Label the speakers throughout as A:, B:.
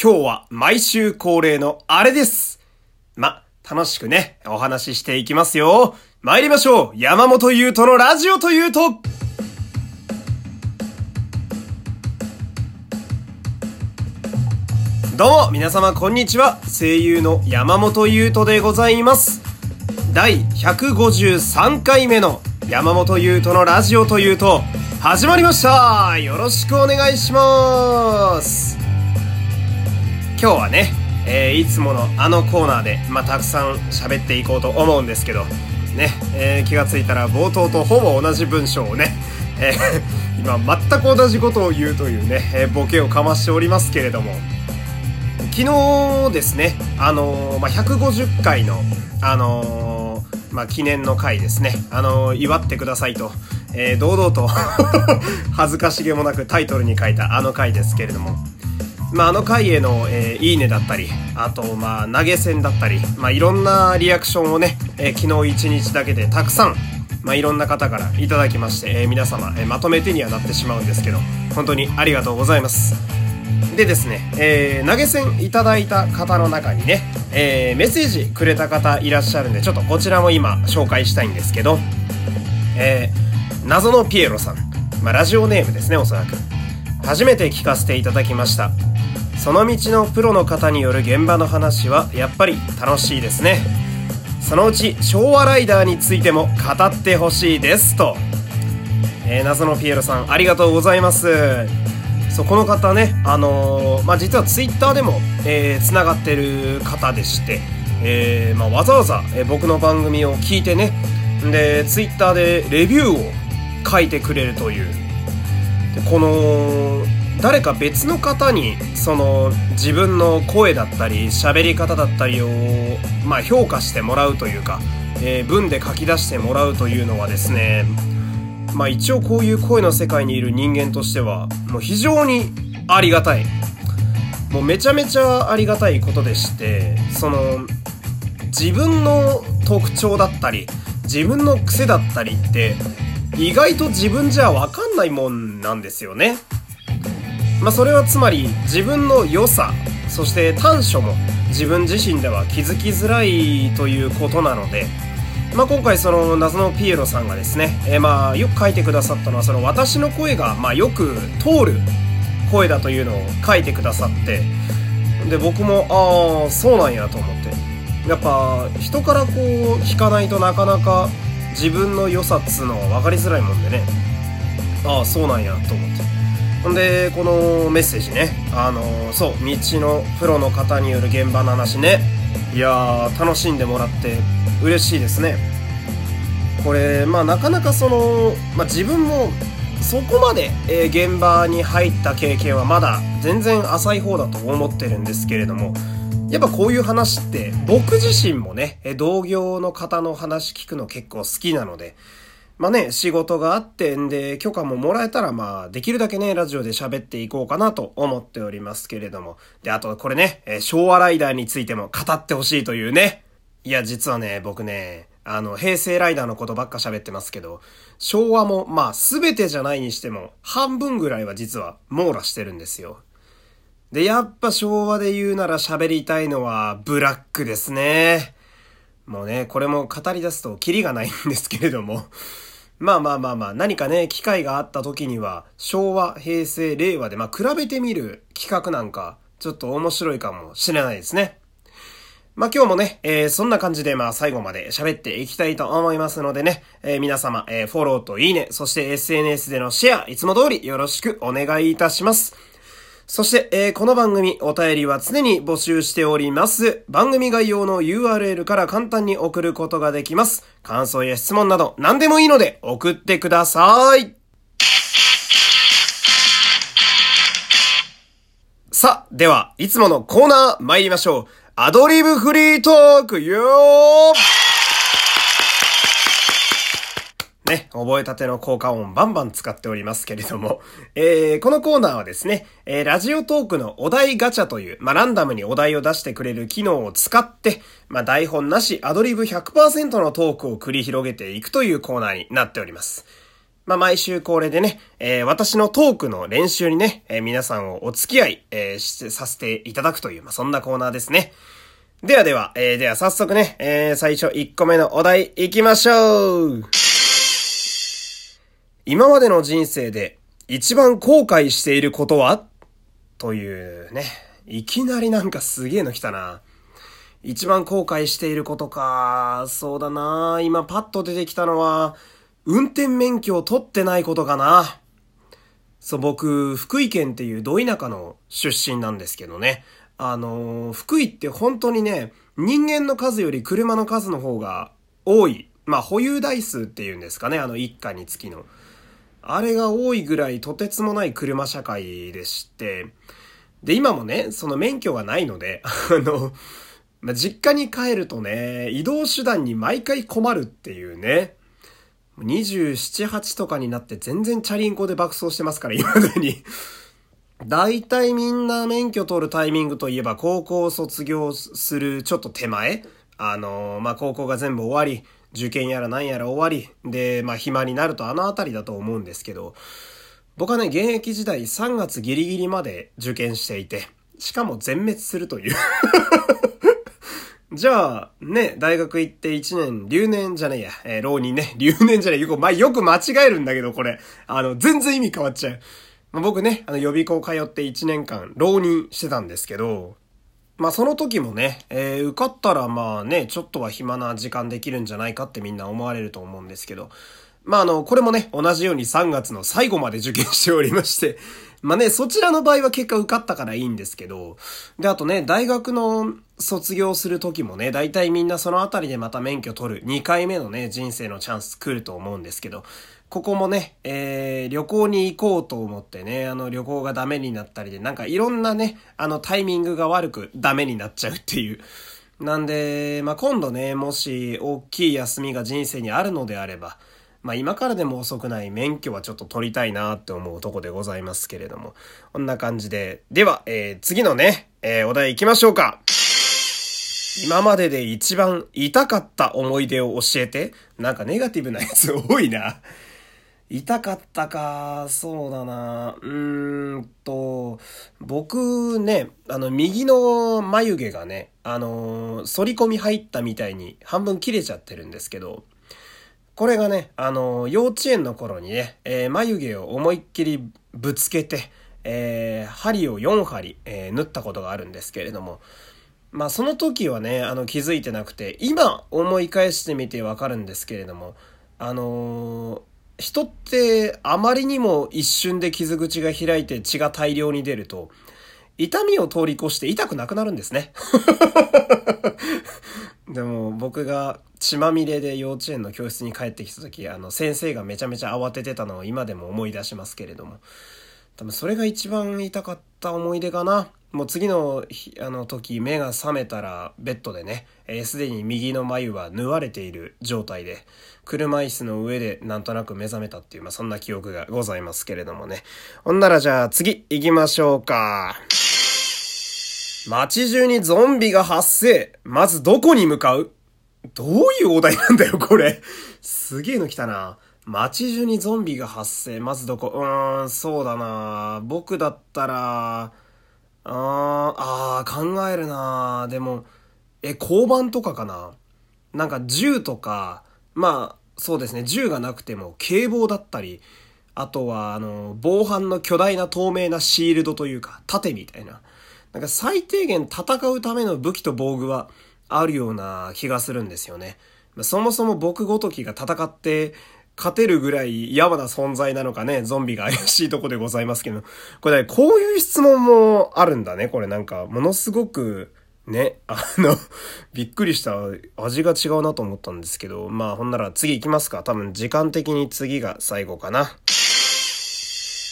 A: 今日は毎週恒例のあれです。ま、楽しくね、お話ししていきますよ。参りましょう山本優斗のラジオというとどうも、皆様こんにちは。声優の山本優斗でございます。第153回目の山本優斗のラジオというと、始まりましたよろしくお願いします今日はね、えー、いつものあのコーナーで、まあ、たくさん喋っていこうと思うんですけど、ね、えー、気がついたら冒頭とほぼ同じ文章をね、えー、今全く同じことを言うというね、えボケをかましておりますけれども、昨日ですね、あのまあ、150回の、あのまあ、記念の回ですね、あの祝ってくださいと、え、堂々と 恥ずかしげもなくタイトルに書いたあの回ですけれども、まあ、あの回への、えー、いいねだったり、あと、まあ、投げ銭だったり、まあ、いろんなリアクションをね、えー、昨日一日だけでたくさん、まあ、いろんな方からいただきまして、えー、皆様、えー、まとめてにはなってしまうんですけど、本当にありがとうございます。でですね、えー、投げ銭いただいた方の中にね、えー、メッセージくれた方いらっしゃるんで、ちょっとこちらも今紹介したいんですけど、えー、謎のピエロさん。まあ、ラジオネームですね、おそらく。初めて聞かせていただきました。その道のプロの方による現場の話はやっぱり楽しいですね。そのうち昭和ライダーについても語ってほしいですと。えー、謎のピエロさんありがとうございます。そ、この方ね、あのー、まあ、実はツイッターでも、えー、がってる方でして、えー、まあ、わざわざ、え僕の番組を聞いてね、で、ツイッターでレビューを書いてくれるというでこの誰か別の方にその自分の声だったり喋り方だったりを、まあ、評価してもらうというか、えー、文で書き出してもらうというのはですねまあ一応こういう声の世界にいる人間としてはもう非常にありがたいもうめちゃめちゃありがたいことでしてその自分の特徴だったり自分の癖だったりって意外と自分じゃわかんないもんなんですよね。まあそれはつまり自分の良さ、そして短所も自分自身では気づきづらいということなので、まあ今回その謎のピエロさんがですね、えー、まあよく書いてくださったのはその私の声がまあよく通る声だというのを書いてくださって、で僕もああそうなんやと思って。やっぱ人からこう聞かないとなかなか自分の良さっつうのは分かりづらいもんでねああそうなんやと思ってほんでこのメッセージね。あのそう道のプロの方による現場の話ね。いやー楽しんでもらって嬉しいですね。これまあなかなかその、まあ、自分もそこまで、えー、現場に入った経験はまだ全然浅い方だと思ってるんですけれどもやっぱこういう話って僕自身もね、同業の方の話聞くの結構好きなので、まあね、仕事があってんで許可ももらえたらまあできるだけね、ラジオで喋っていこうかなと思っておりますけれども。で、あとこれね、え昭和ライダーについても語ってほしいというね。いや、実はね、僕ね、あの、平成ライダーのことばっか喋ってますけど、昭和もまあ全てじゃないにしても半分ぐらいは実は網羅してるんですよ。で、やっぱ昭和で言うなら喋りたいのはブラックですね。もうね、これも語り出すとキリがないんですけれども。まあまあまあまあ、何かね、機会があった時には、昭和、平成、令和で、まあ比べてみる企画なんか、ちょっと面白いかもしれないですね。まあ今日もね、えー、そんな感じでまあ最後まで喋っていきたいと思いますのでね、えー、皆様、えー、フォローといいね、そして SNS でのシェア、いつも通りよろしくお願いいたします。そして、えー、この番組、お便りは常に募集しております。番組概要の URL から簡単に送ることができます。感想や質問など何でもいいので送ってください。さあ、では、いつものコーナー参りましょう。アドリブフリートークよーね、覚えたての効果音バンバン使っておりますけれども、えー、このコーナーはですね、えー、ラジオトークのお題ガチャという、まあ、ランダムにお題を出してくれる機能を使って、まあ、台本なしアドリブ100%のトークを繰り広げていくというコーナーになっております。まあ、毎週恒例でね、えー、私のトークの練習にね、えー、皆さんをお付き合い、えー、して、させていただくという、まあ、そんなコーナーですね。ではでは、えー、では早速ね、えー、最初1個目のお題行きましょう今までの人生で一番後悔していることは？というね、いきなりなんかすげえの来たな。一番後悔していることか。そうだな。今パッと出てきたのは、運転免許を取ってないことかな。そう、僕、福井県っていうど田舎の出身なんですけどね。あのー、福井って本当にね、人間の数より車の数の方が多い。まあ、保有台数っていうんですかね。あの一家につきの。あれが多いぐらいとてつもない車社会でして。で、今もね、その免許がないので、あの、ま、実家に帰るとね、移動手段に毎回困るっていうね。27、8とかになって全然チャリンコで爆走してますから、今までに。大体みんな免許取るタイミングといえば高校卒業するちょっと手前あのま、高校が全部終わり、受験やら何やら終わり、で、まあ、暇になるとあの辺りだと思うんですけど、僕はね、現役時代3月ギリギリまで受験していて、しかも全滅するという じゃあ、ね、大学行って1年、留年じゃねえや、えー、浪人ね、留年じゃねえ、よく、まあ、よく間違えるんだけど、これ。あの、全然意味変わっちゃう。まあ、僕ね、あの、予備校通って1年間、浪人してたんですけど、まあ、その時もね、えー、受かったら、まあね、ちょっとは暇な時間できるんじゃないかってみんな思われると思うんですけど、まあ、あの、これもね、同じように3月の最後まで受験しておりまして、まあね、そちらの場合は結果受かったからいいんですけど、で、あとね、大学の卒業する時もね、大体みんなそのあたりでまた免許取る2回目のね、人生のチャンス来ると思うんですけど、ここもね、えー、旅行に行こうと思ってね、あの旅行がダメになったりで、なんかいろんなね、あのタイミングが悪くダメになっちゃうっていう。なんで、まあ、今度ね、もし大きい休みが人生にあるのであれば、まあ今からでも遅くない免許はちょっと取りたいなって思うとこでございますけれども。こんな感じで。では、えー、次のね、えー、お題行きましょうか。今までで一番痛かった思い出を教えて。なんかネガティブなやつ多いな。痛かったか、そうだな。うーんと、僕ね、あの、右の眉毛がね、あのー、反り込み入ったみたいに半分切れちゃってるんですけど、これがね、あの、幼稚園の頃にね、えー、眉毛を思いっきりぶつけて、え、針を4針、え、縫ったことがあるんですけれども、まあその時はね、あの気づいてなくて、今思い返してみてわかるんですけれども、あの人ってあまりにも一瞬で傷口が開いて血が大量に出ると、痛みを通り越して痛くなくなるんですね。でも僕が血まみれで幼稚園の教室に帰ってきた時、あの先生がめちゃめちゃ慌ててたのを今でも思い出しますけれども、多分それが一番痛かった思い出かな。もう次の日あの時目が覚めたらベッドでね、す、で、に右の眉は縫われている状態で、車椅子の上でなんとなく目覚めたっていう、まあそんな記憶がございますけれどもね。ほんならじゃあ次行きましょうか。街中にゾンビが発生。まずどこに向かう？どういうお題なんだよ、これ。すげえの来たな。街中にゾンビが発生。まずどこ？うーん、そうだな。僕だったら、あー、あー考えるな。でも、え、交番とかかな？なんか銃とか、まあ、そうですね、銃がなくても警棒だったり、あとは、あの、防犯の巨大な透明なシールドというか、盾みたいな。なんか最低限戦うための武器と防具はあるような気がするんですよね。そもそも僕ごときが戦って勝てるぐらいやばな存在なのかね、ゾンビが怪しいとこでございますけど。これ、ね、こういう質問もあるんだね。これなんか、ものすごく、ね、あの、びっくりした味が違うなと思ったんですけど、まあほんなら次行きますか。多分時間的に次が最後かな。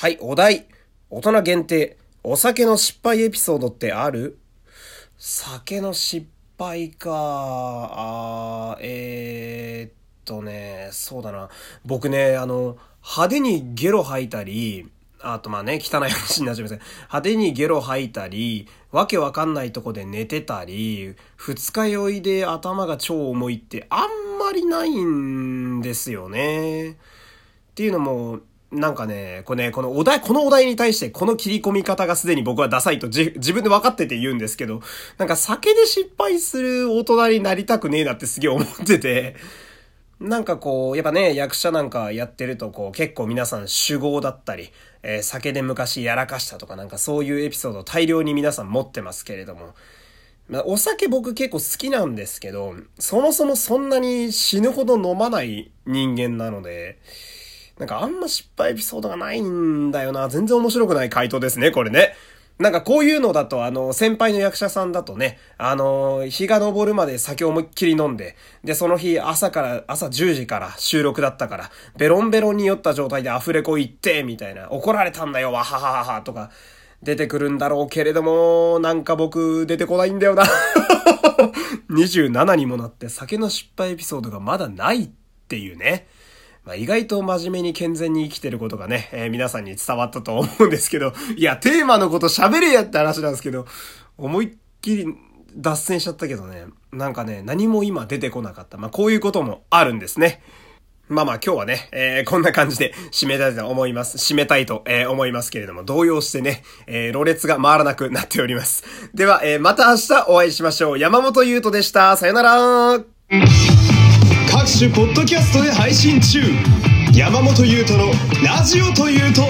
A: はい、お題。大人限定。お酒の失敗エピソードってある？酒の失敗か。あーえー、っとね、そうだな。僕ね、あの、派手にゲロ吐いたり、あとまあね、汚い話になっちゃいません。派手にゲロ吐いたり、わけわかんないとこで寝てたり、二日酔いで頭が超重いってあんまりないんですよね。っていうのも、なんかね、これね、このお題、このお題に対してこの切り込み方がすでに僕はダサいと自分で分かってて言うんですけど、なんか酒で失敗する大人になりたくねえなってすげえ思ってて、なんかこう、やっぱね、役者なんかやってるとこう、結構皆さん酒豪だったり、えー、酒で昔やらかしたとかなんかそういうエピソード大量に皆さん持ってますけれども、まあ、お酒僕結構好きなんですけど、そもそもそんなに死ぬほど飲まない人間なので、なんかあんま失敗エピソードがないんだよな。全然面白くない回答ですね、これね。なんかこういうのだと、あの、先輩の役者さんだとね、あの、日が昇るまで酒思いっきり飲んで、で、その日朝から、朝10時から収録だったから、ベロンベロンに酔った状態でアフレコ行って、みたいな、怒られたんだよ、わはははは、とか、出てくるんだろうけれども、なんか僕、出てこないんだよな。27にもなって酒の失敗エピソードがまだないっていうね。まあ、意外と真面目に健全に生きてることがね、えー、皆さんに伝わったと思うんですけど、いや、テーマのこと喋れやって話なんですけど、思いっきり脱線しちゃったけどね、なんかね、何も今出てこなかった。まあ、こういうこともあるんですね。まあまあ今日はね、えー、こんな感じで締めたいと思います。締めたいと、えー、思いますけれども、動揺してね、えー、ろれつが回らなくなっております。では、えー、また明日お会いしましょう。山本優斗でした。さよなら各種ポッドキャストで配信中。山本優斗のラジオというと